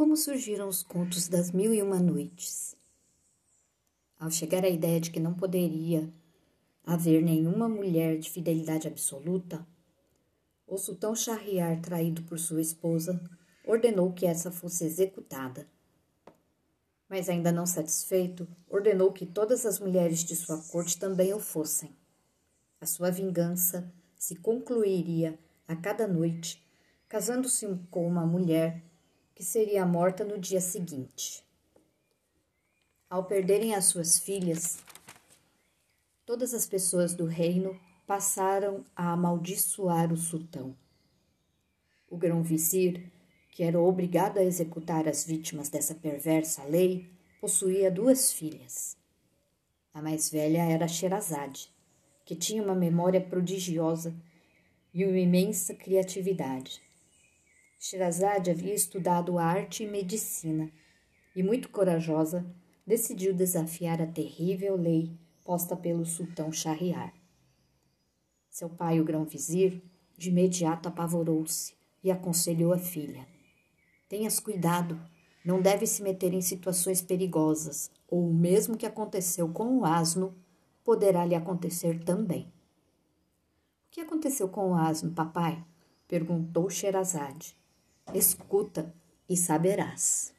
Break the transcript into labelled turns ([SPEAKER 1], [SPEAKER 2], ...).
[SPEAKER 1] Como surgiram os contos das Mil e Uma Noites? Ao chegar à ideia de que não poderia haver nenhuma mulher de fidelidade absoluta, o sultão Shahriar, traído por sua esposa, ordenou que essa fosse executada. Mas ainda não satisfeito, ordenou que todas as mulheres de sua corte também o fossem. A sua vingança se concluiria a cada noite, casando-se com uma mulher que seria morta no dia seguinte. Ao perderem as suas filhas, todas as pessoas do reino passaram a amaldiçoar o sultão. O grão-vizir, que era obrigado a executar as vítimas dessa perversa lei, possuía duas filhas. A mais velha era Sherazade, que tinha uma memória prodigiosa e uma imensa criatividade. Sherazade havia estudado arte e medicina e, muito corajosa, decidiu desafiar a terrível lei posta pelo sultão Shahriar. Seu pai, o grão-vizir, de imediato apavorou-se e aconselhou a filha: Tenhas cuidado, não deve se meter em situações perigosas, ou o mesmo que aconteceu com o asno poderá lhe acontecer também. O que aconteceu com o asno, papai? perguntou Sherazade. Escuta e saberás.